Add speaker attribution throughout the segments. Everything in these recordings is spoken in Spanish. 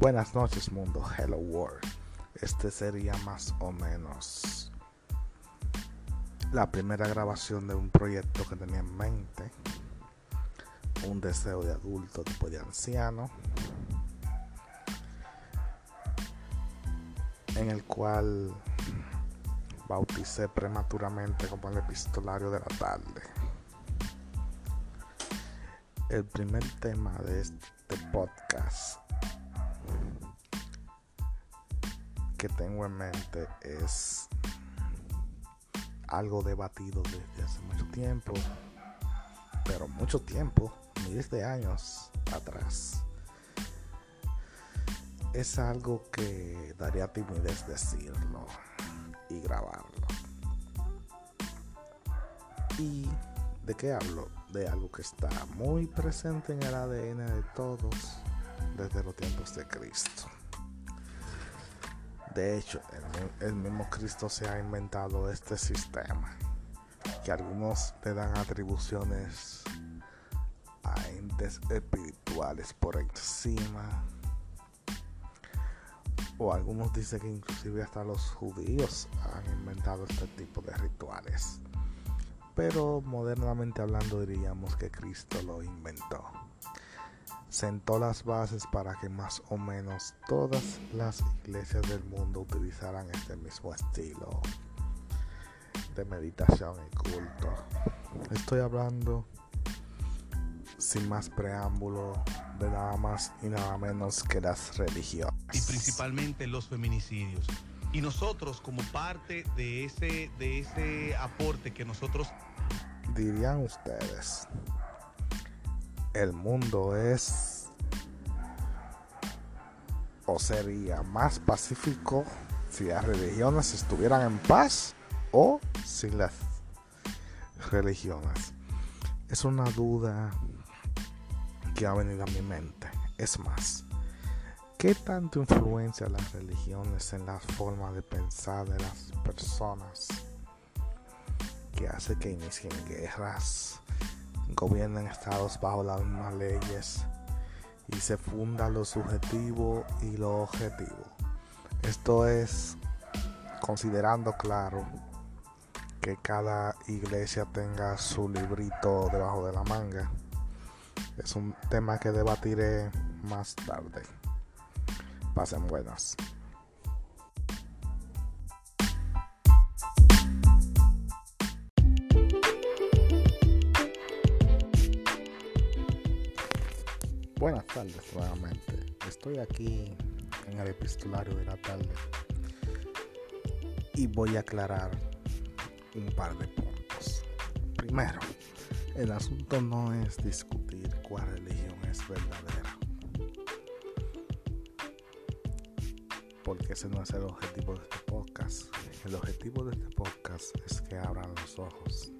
Speaker 1: Buenas noches mundo, hello world. Este sería más o menos la primera grabación de un proyecto que tenía en mente. Un deseo de adulto, después de anciano. En el cual bauticé prematuramente como el epistolario de la tarde. El primer tema de este podcast que tengo en mente es algo debatido desde hace mucho tiempo, pero mucho tiempo, miles de años atrás. Es algo que daría timidez decirlo y grabarlo. ¿Y de qué hablo? De algo que está muy presente en el ADN de todos desde los tiempos de Cristo. De hecho, el, mismo Cristo se ha inventado este sistema, que algunos le dan atribuciones a entes espirituales por encima, o algunos dicen que inclusive hasta los judíos han inventado este tipo de rituales. Pero modernamente hablando diríamos que Cristo lo inventó sentó las bases para que más o menos todas las iglesias del mundo utilizaran este mismo estilo de meditación y culto. Estoy hablando sin más preámbulo de nada más y nada menos que las religiones.
Speaker 2: Y principalmente los feminicidios. Y nosotros como parte de ese, de ese aporte que nosotros...
Speaker 1: Dirían ustedes, el mundo es o sería más pacífico si las religiones estuvieran en paz o sin las religiones. Es una duda que ha venido a mi mente. Es más, ¿qué tanto influencia las religiones en la forma de pensar de las personas que hace que inicien guerras, gobiernen estados bajo las mismas leyes y se funda lo subjetivo y lo objetivo. Esto es considerando claro que cada iglesia tenga su librito debajo de la manga. Es un tema que debatiré más tarde. Pasen buenas. Buenas tardes nuevamente. Estoy aquí en el epistolario de la tarde y voy a aclarar un par de puntos. Primero, el asunto no es discutir cuál religión es verdadera. Porque ese no es el objetivo de este podcast. El objetivo de este podcast es que abran los ojos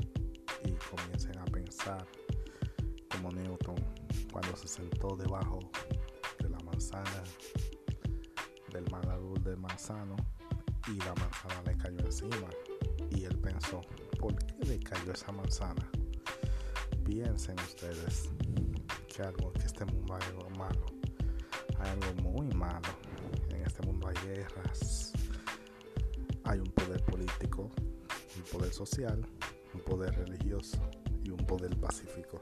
Speaker 1: y comiencen a pensar se sentó debajo de la manzana del magadul del manzano y la manzana le cayó encima. Y él pensó ¿por qué le cayó esa manzana? piensen ustedes que algo que este mundo hay algo malo. Hay algo muy malo. En este mundo hay guerras. Hay un poder político un poder social un poder religioso y un poder pacífico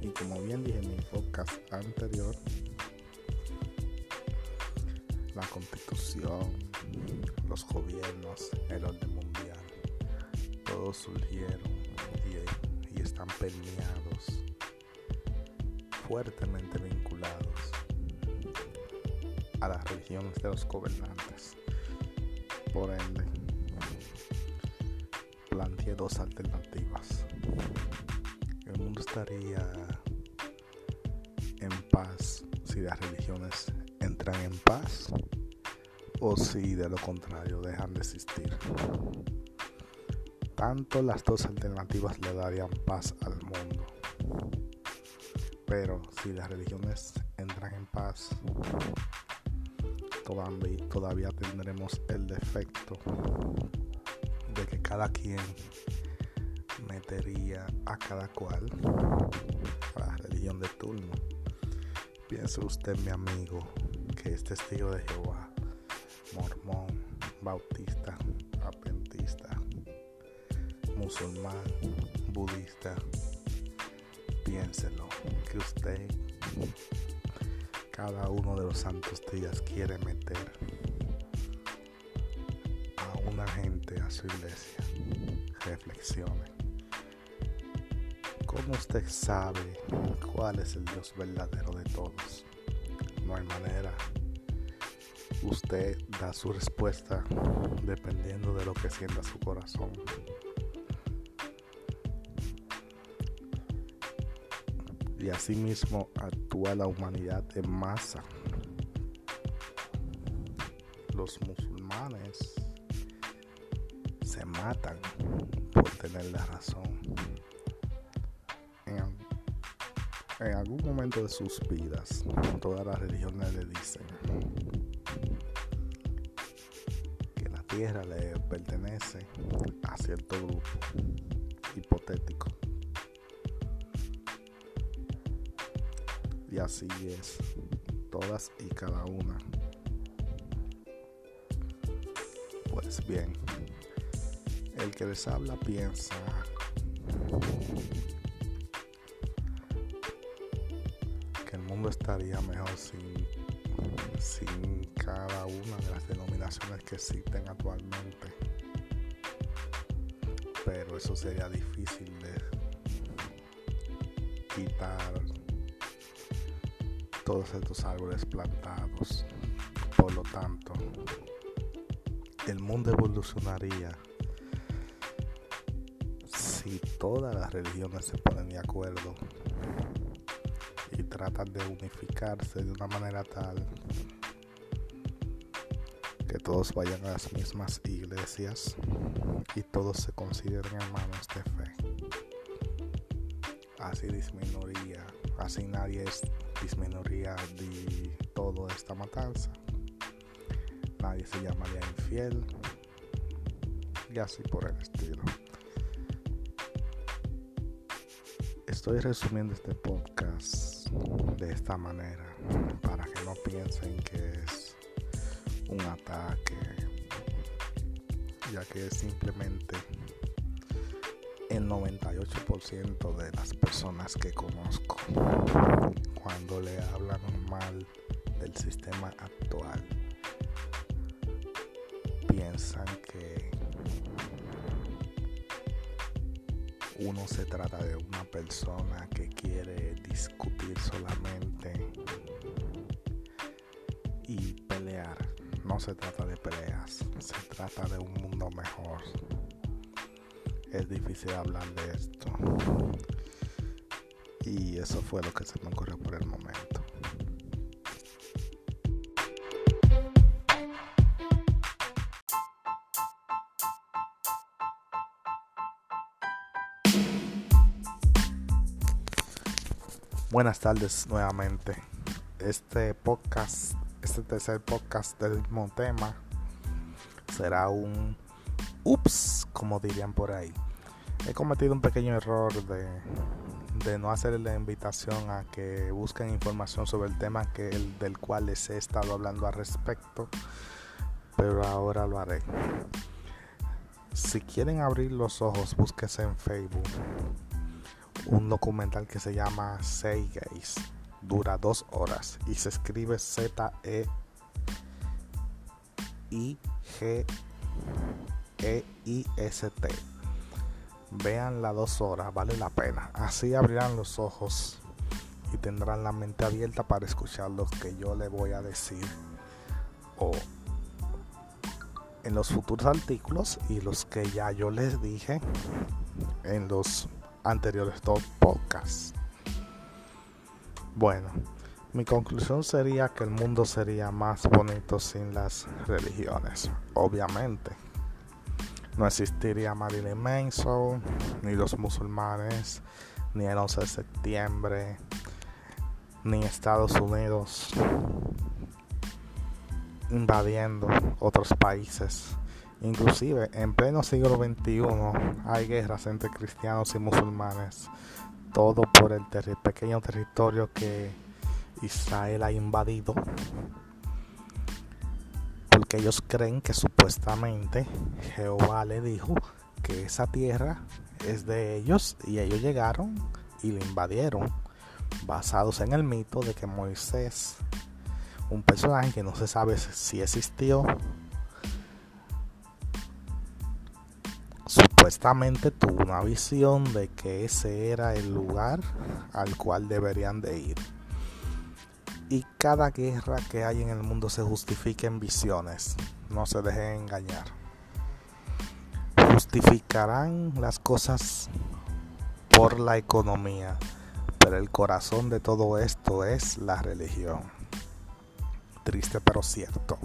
Speaker 1: y como bien dije en mi podcast anterior, la constitución, los gobiernos, el orden mundial, todos surgieron y, están permeados, fuertemente vinculados a las religiones de los gobernantes. Por ende, planteé dos alternativas. Mundo estaría en paz si las religiones entran en paz o si de lo contrario dejan de existir. Tanto las dos alternativas le darían paz al mundo. Pero si las religiones entran en paz, todavía tendremos el defecto de que cada quien a cada cual a la religión de turno. Piense usted, mi amigo, que es testigo de Jehová, mormón, bautista, adventista, musulmán, budista, piénselo, que usted cada uno de los santos días quiere meter a una gente a su iglesia. Reflexione. ¿Cómo usted sabe cuál es el Dios verdadero de todos? No hay manera. Usted da su respuesta dependiendo de lo que sienta su corazón. Y asimismo actúa la humanidad en masa. Los musulmanes se matan por tener la razón. En, algún momento de sus vidas, todas las religiones le dicen que la tierra le pertenece a cierto grupo hipotético. Y así es, todas y cada una. Pues bien, el que les habla piensa estaría mejor sin, sin cada una de las denominaciones que existen actualmente. Pero eso sería difícil de quitar todos estos árboles plantados. Por lo tanto, el mundo evolucionaría si todas las religiones se ponen de acuerdo tratan de unificarse de una manera tal que todos vayan a las mismas iglesias y todos se consideren hermanos de fe. Así disminuiría, así nadie disminuiría de toda esta matanza. Nadie se llamaría infiel y así por el estilo. Estoy resumiendo este podcast de esta manera para que no piensen que es un ataque, ya que es simplemente el 98% de las personas que conozco cuando le hablan mal del sistema actual piensan que uno se trata de una persona que quiere discutir solamente y pelear. No se trata de peleas, se trata de un mundo mejor. Es difícil hablar de esto. Y eso fue lo que se Buenas tardes nuevamente. Este podcast, este tercer podcast del mismo tema, será un ups, como dirían por ahí. He cometido un pequeño error de, de no hacer la invitación a que busquen información sobre el tema que el, del cual les he estado hablando al respecto, pero ahora lo haré. Si quieren abrir los ojos, búsquese en Facebook un documental que se llama Say. Dura dos horas y se escribe Z E I G E I S T. Vean las dos horas, vale la pena. Así abrirán los ojos y tendrán la mente abierta para escuchar lo que yo le voy a decir o en los futuros artículos y los que ya yo les dije en los anteriores dos podcasts. Bueno, mi conclusión sería que el mundo sería más bonito sin las religiones, obviamente. No existiría Marilyn Manson, ni los musulmanes, ni el 11 de septiembre, ni Estados Unidos invadiendo otros países Inclusive en pleno siglo XXI hay guerras entre cristianos y musulmanes, todo por el pequeño territorio que Israel ha invadido. Porque ellos creen que supuestamente Jehová le dijo que esa tierra es de ellos y ellos llegaron y la invadieron basados en el mito de que Moisés, un personaje que no se sabe si existió, supuestamente tuvo una visión de que ese era el lugar al cual deberían de ir. Y cada guerra que hay en el mundo se justifica en visiones, no se dejen engañar. Justificarán las cosas por la economía, pero el corazón de todo esto es la religión. Triste pero cierto.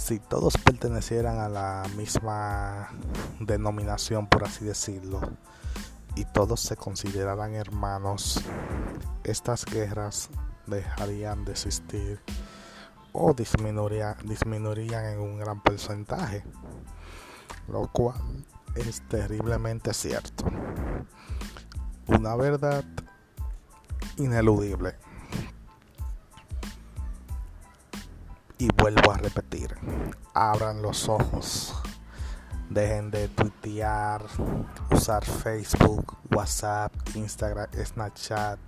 Speaker 1: Si todos pertenecieran a la misma denominación, por así decirlo, y todos se consideraran hermanos, estas guerras dejarían de existir o disminuirían, en un gran porcentaje, lo cual es terriblemente cierto. Una verdad ineludible. Y vuelvo a repetir, abran los ojos, dejen de tuitear, usar Facebook, WhatsApp, Instagram, Snapchat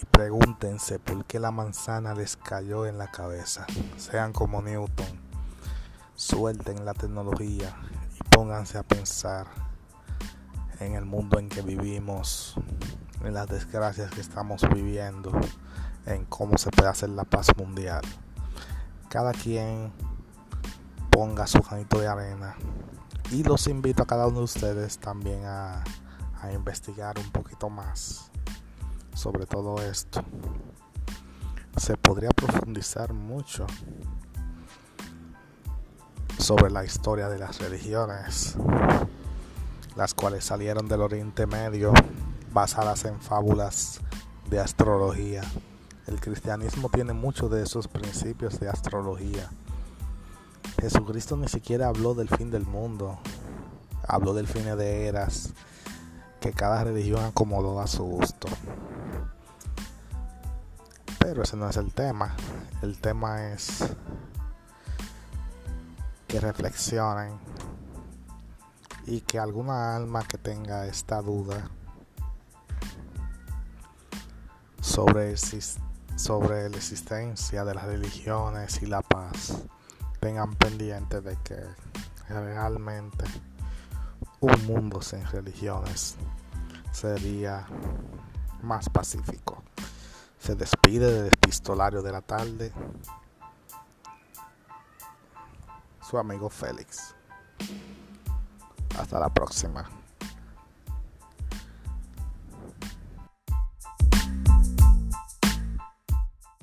Speaker 1: y pregúntense por qué la manzana les cayó en la cabeza. Sean como Newton, suelten la tecnología y pónganse a pensar en el mundo en que vivimos, en las desgracias que estamos viviendo, en cómo se puede hacer la paz mundial. Cada quien ponga su granito de arena y los invito a cada uno de ustedes también a, a investigar un poquito más sobre todo esto. Se podría profundizar mucho sobre la historia de las religiones, las cuales salieron del Oriente Medio basadas en fábulas de astrología. El cristianismo tiene muchos de esos principios de astrología. Jesucristo ni siquiera habló del fin del mundo, habló del fin de eras, que cada religión acomodó a su gusto. Pero ese no es el tema. El tema es que reflexionen y que alguna alma que tenga esta duda sobre, sobre la existencia de las religiones y la paz tengan pendiente de que realmente un mundo sin religiones sería más pacífico. Se despide del epistolario de la tarde su amigo Félix. Hasta la próxima.